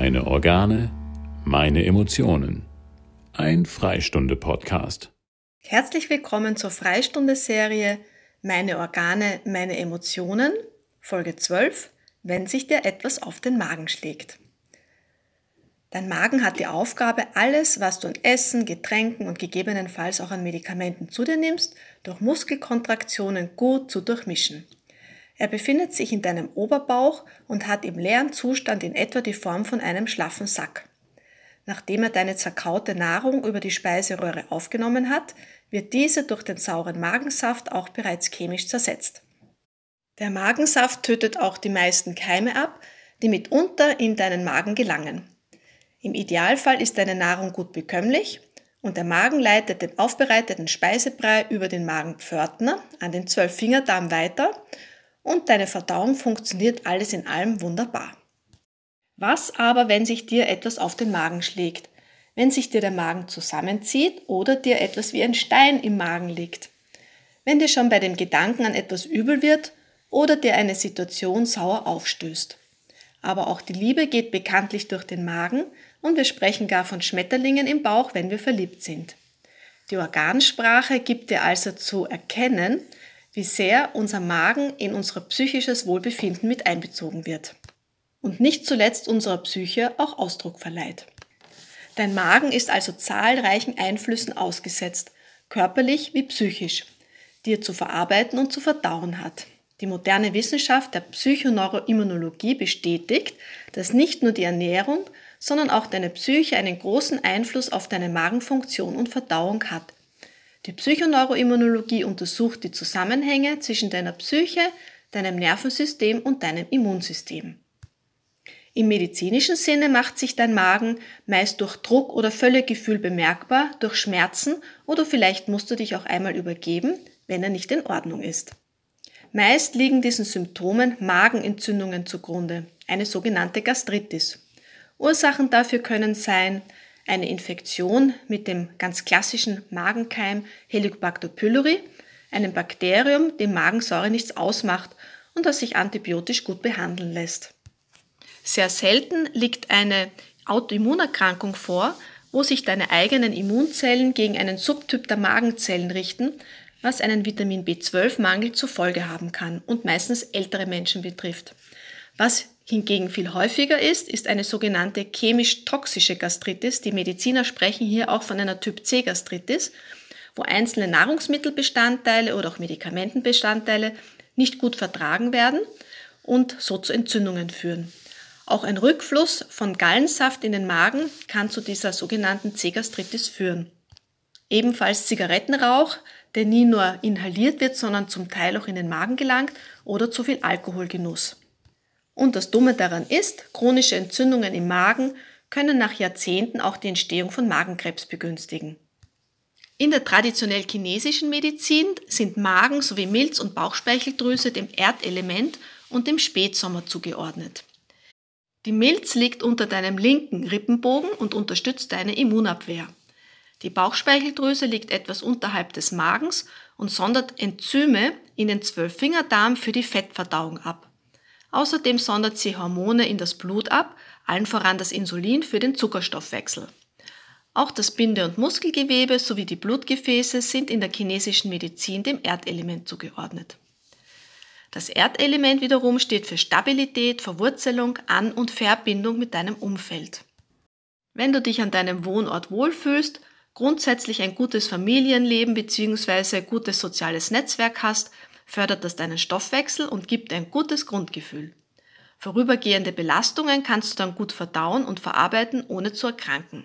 Meine Organe, meine Emotionen. Ein Freistunde-Podcast. Herzlich willkommen zur Freistunde-Serie Meine Organe, meine Emotionen, Folge 12, wenn sich dir etwas auf den Magen schlägt. Dein Magen hat die Aufgabe, alles, was du an Essen, Getränken und gegebenenfalls auch an Medikamenten zu dir nimmst, durch Muskelkontraktionen gut zu durchmischen. Er befindet sich in deinem Oberbauch und hat im leeren Zustand in etwa die Form von einem schlaffen Sack. Nachdem er deine zerkaute Nahrung über die Speiseröhre aufgenommen hat, wird diese durch den sauren Magensaft auch bereits chemisch zersetzt. Der Magensaft tötet auch die meisten Keime ab, die mitunter in deinen Magen gelangen. Im Idealfall ist deine Nahrung gut bekömmlich und der Magen leitet den aufbereiteten Speisebrei über den Magenpförtner an den Zwölffingerdarm weiter und deine Verdauung funktioniert alles in allem wunderbar. Was aber, wenn sich dir etwas auf den Magen schlägt? Wenn sich dir der Magen zusammenzieht oder dir etwas wie ein Stein im Magen liegt? Wenn dir schon bei dem Gedanken an etwas übel wird oder dir eine Situation sauer aufstößt? Aber auch die Liebe geht bekanntlich durch den Magen und wir sprechen gar von Schmetterlingen im Bauch, wenn wir verliebt sind. Die Organsprache gibt dir also zu erkennen, wie sehr unser Magen in unser psychisches Wohlbefinden mit einbezogen wird und nicht zuletzt unserer Psyche auch Ausdruck verleiht. Dein Magen ist also zahlreichen Einflüssen ausgesetzt, körperlich wie psychisch, die er zu verarbeiten und zu verdauen hat. Die moderne Wissenschaft der Psychoneuroimmunologie bestätigt, dass nicht nur die Ernährung, sondern auch deine Psyche einen großen Einfluss auf deine Magenfunktion und Verdauung hat die Psychoneuroimmunologie untersucht die Zusammenhänge zwischen deiner Psyche, deinem Nervensystem und deinem Immunsystem. Im medizinischen Sinne macht sich dein Magen meist durch Druck oder Völlegefühl bemerkbar, durch Schmerzen oder vielleicht musst du dich auch einmal übergeben, wenn er nicht in Ordnung ist. Meist liegen diesen Symptomen Magenentzündungen zugrunde, eine sogenannte Gastritis. Ursachen dafür können sein eine Infektion mit dem ganz klassischen Magenkeim Helicobacter pylori, einem Bakterium, dem Magensäure nichts ausmacht und das sich antibiotisch gut behandeln lässt. Sehr selten liegt eine Autoimmunerkrankung vor, wo sich deine eigenen Immunzellen gegen einen Subtyp der Magenzellen richten, was einen Vitamin B12-Mangel zur Folge haben kann und meistens ältere Menschen betrifft. Was hingegen viel häufiger ist, ist eine sogenannte chemisch-toxische Gastritis. Die Mediziner sprechen hier auch von einer Typ-C-Gastritis, wo einzelne Nahrungsmittelbestandteile oder auch Medikamentenbestandteile nicht gut vertragen werden und so zu Entzündungen führen. Auch ein Rückfluss von Gallensaft in den Magen kann zu dieser sogenannten C-Gastritis führen. Ebenfalls Zigarettenrauch, der nie nur inhaliert wird, sondern zum Teil auch in den Magen gelangt oder zu viel Alkoholgenuss. Und das Dumme daran ist, chronische Entzündungen im Magen können nach Jahrzehnten auch die Entstehung von Magenkrebs begünstigen. In der traditionell chinesischen Medizin sind Magen sowie Milz- und Bauchspeicheldrüse dem Erdelement und dem Spätsommer zugeordnet. Die Milz liegt unter deinem linken Rippenbogen und unterstützt deine Immunabwehr. Die Bauchspeicheldrüse liegt etwas unterhalb des Magens und sondert Enzyme in den Zwölffingerdarm für die Fettverdauung ab. Außerdem sondert sie Hormone in das Blut ab, allen voran das Insulin für den Zuckerstoffwechsel. Auch das Binde- und Muskelgewebe sowie die Blutgefäße sind in der chinesischen Medizin dem Erdelement zugeordnet. Das Erdelement wiederum steht für Stabilität, Verwurzelung, An- und Verbindung mit deinem Umfeld. Wenn du dich an deinem Wohnort wohlfühlst, grundsätzlich ein gutes Familienleben bzw. gutes soziales Netzwerk hast, fördert das deinen Stoffwechsel und gibt ein gutes Grundgefühl. Vorübergehende Belastungen kannst du dann gut verdauen und verarbeiten, ohne zu erkranken.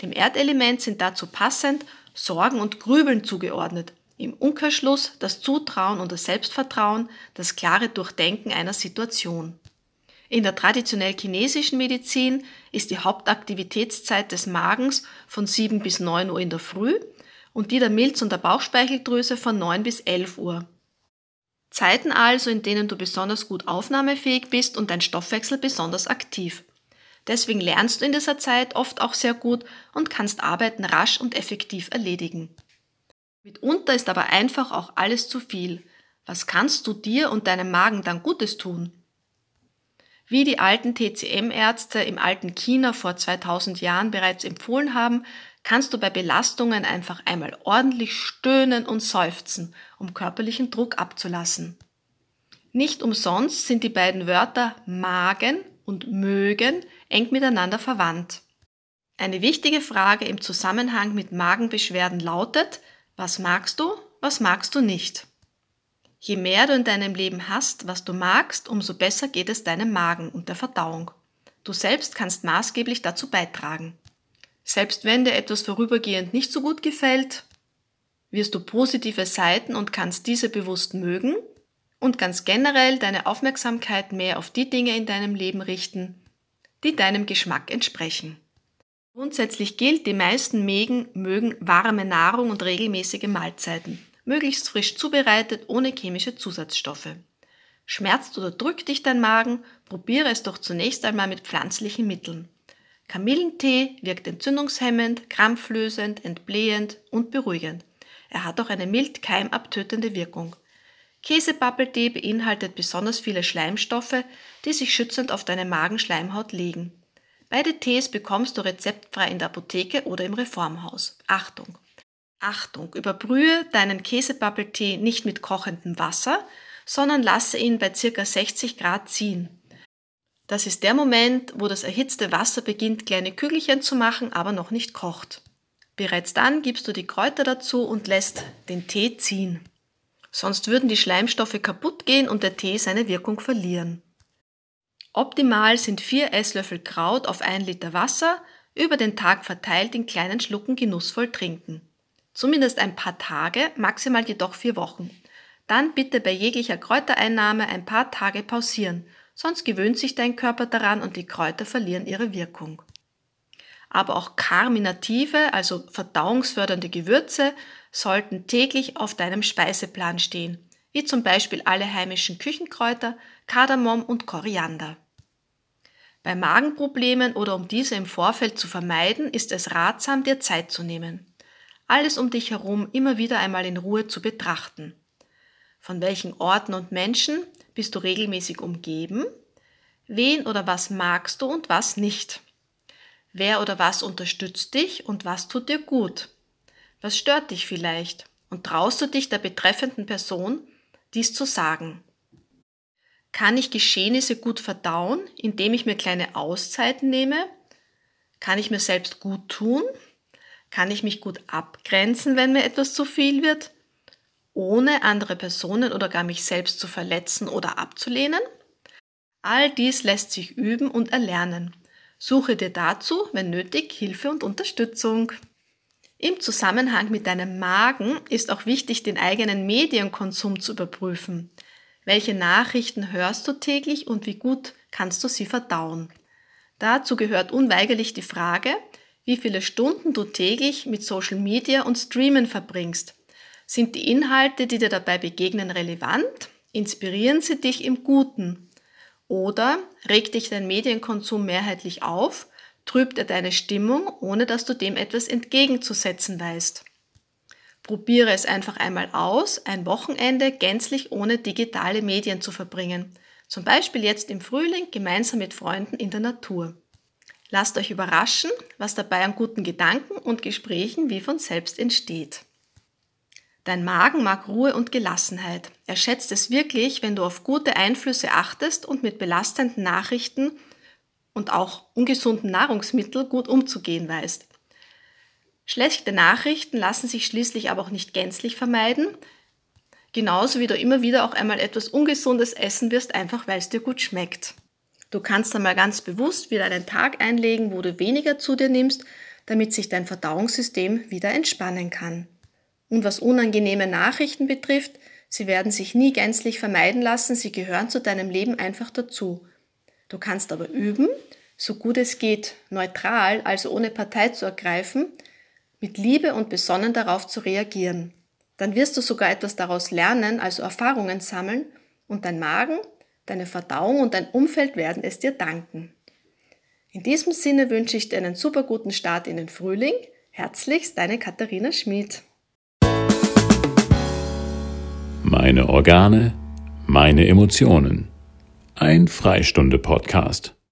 Dem Erdelement sind dazu passend Sorgen und Grübeln zugeordnet, im Umkehrschluss das Zutrauen und das Selbstvertrauen, das klare Durchdenken einer Situation. In der traditionell chinesischen Medizin ist die Hauptaktivitätszeit des Magens von 7 bis 9 Uhr in der Früh und die der Milz- und der Bauchspeicheldrüse von 9 bis 11 Uhr. Zeiten also, in denen du besonders gut aufnahmefähig bist und dein Stoffwechsel besonders aktiv. Deswegen lernst du in dieser Zeit oft auch sehr gut und kannst Arbeiten rasch und effektiv erledigen. Mitunter ist aber einfach auch alles zu viel. Was kannst du dir und deinem Magen dann Gutes tun? Wie die alten TCM-Ärzte im alten China vor 2000 Jahren bereits empfohlen haben, kannst du bei Belastungen einfach einmal ordentlich stöhnen und seufzen, um körperlichen Druck abzulassen. Nicht umsonst sind die beiden Wörter Magen und mögen eng miteinander verwandt. Eine wichtige Frage im Zusammenhang mit Magenbeschwerden lautet, was magst du, was magst du nicht? Je mehr du in deinem Leben hast, was du magst, umso besser geht es deinem Magen und der Verdauung. Du selbst kannst maßgeblich dazu beitragen. Selbst wenn dir etwas vorübergehend nicht so gut gefällt, wirst du positive Seiten und kannst diese bewusst mögen und ganz generell deine Aufmerksamkeit mehr auf die Dinge in deinem Leben richten, die deinem Geschmack entsprechen. Grundsätzlich gilt, die meisten Mägen mögen warme Nahrung und regelmäßige Mahlzeiten, möglichst frisch zubereitet, ohne chemische Zusatzstoffe. Schmerzt oder drückt dich dein Magen, probiere es doch zunächst einmal mit pflanzlichen Mitteln. Kamillentee wirkt entzündungshemmend, krampflösend, entblähend und beruhigend. Er hat auch eine mild keimabtötende Wirkung. Käsepappeltee beinhaltet besonders viele Schleimstoffe, die sich schützend auf deine Magenschleimhaut legen. Beide Tees bekommst du rezeptfrei in der Apotheke oder im Reformhaus. Achtung! Achtung! Überbrühe deinen Käsepappeltee nicht mit kochendem Wasser, sondern lasse ihn bei ca. 60 Grad ziehen. Das ist der Moment, wo das erhitzte Wasser beginnt, kleine Kügelchen zu machen, aber noch nicht kocht. Bereits dann gibst du die Kräuter dazu und lässt den Tee ziehen. Sonst würden die Schleimstoffe kaputt gehen und der Tee seine Wirkung verlieren. Optimal sind vier Esslöffel Kraut auf ein Liter Wasser, über den Tag verteilt in kleinen Schlucken genussvoll trinken. Zumindest ein paar Tage, maximal jedoch vier Wochen. Dann bitte bei jeglicher Kräutereinnahme ein paar Tage pausieren sonst gewöhnt sich dein Körper daran und die Kräuter verlieren ihre Wirkung. Aber auch karminative, also verdauungsfördernde Gewürze sollten täglich auf deinem Speiseplan stehen, wie zum Beispiel alle heimischen Küchenkräuter, Kardamom und Koriander. Bei Magenproblemen oder um diese im Vorfeld zu vermeiden, ist es ratsam, dir Zeit zu nehmen. Alles um dich herum immer wieder einmal in Ruhe zu betrachten. Von welchen Orten und Menschen bist du regelmäßig umgeben? Wen oder was magst du und was nicht? Wer oder was unterstützt dich und was tut dir gut? Was stört dich vielleicht? Und traust du dich der betreffenden Person, dies zu sagen? Kann ich Geschehnisse gut verdauen, indem ich mir kleine Auszeiten nehme? Kann ich mir selbst gut tun? Kann ich mich gut abgrenzen, wenn mir etwas zu viel wird? Ohne andere Personen oder gar mich selbst zu verletzen oder abzulehnen? All dies lässt sich üben und erlernen. Suche dir dazu, wenn nötig, Hilfe und Unterstützung. Im Zusammenhang mit deinem Magen ist auch wichtig, den eigenen Medienkonsum zu überprüfen. Welche Nachrichten hörst du täglich und wie gut kannst du sie verdauen? Dazu gehört unweigerlich die Frage, wie viele Stunden du täglich mit Social Media und Streamen verbringst. Sind die Inhalte, die dir dabei begegnen, relevant? Inspirieren sie dich im Guten? Oder regt dich dein Medienkonsum mehrheitlich auf? Trübt er deine Stimmung, ohne dass du dem etwas entgegenzusetzen weißt? Probiere es einfach einmal aus, ein Wochenende gänzlich ohne digitale Medien zu verbringen. Zum Beispiel jetzt im Frühling gemeinsam mit Freunden in der Natur. Lasst euch überraschen, was dabei an guten Gedanken und Gesprächen wie von selbst entsteht. Dein Magen mag Ruhe und Gelassenheit. Er schätzt es wirklich, wenn du auf gute Einflüsse achtest und mit belastenden Nachrichten und auch ungesunden Nahrungsmitteln gut umzugehen weißt. Schlechte Nachrichten lassen sich schließlich aber auch nicht gänzlich vermeiden, genauso wie du immer wieder auch einmal etwas Ungesundes essen wirst, einfach weil es dir gut schmeckt. Du kannst einmal ganz bewusst wieder einen Tag einlegen, wo du weniger zu dir nimmst, damit sich dein Verdauungssystem wieder entspannen kann. Und was unangenehme Nachrichten betrifft, sie werden sich nie gänzlich vermeiden lassen, sie gehören zu deinem Leben einfach dazu. Du kannst aber üben, so gut es geht, neutral, also ohne Partei zu ergreifen, mit Liebe und besonnen darauf zu reagieren. Dann wirst du sogar etwas daraus lernen, also Erfahrungen sammeln, und dein Magen, deine Verdauung und dein Umfeld werden es dir danken. In diesem Sinne wünsche ich dir einen super guten Start in den Frühling. Herzlichst, deine Katharina Schmid. Meine Organe, meine Emotionen. Ein Freistunde-Podcast.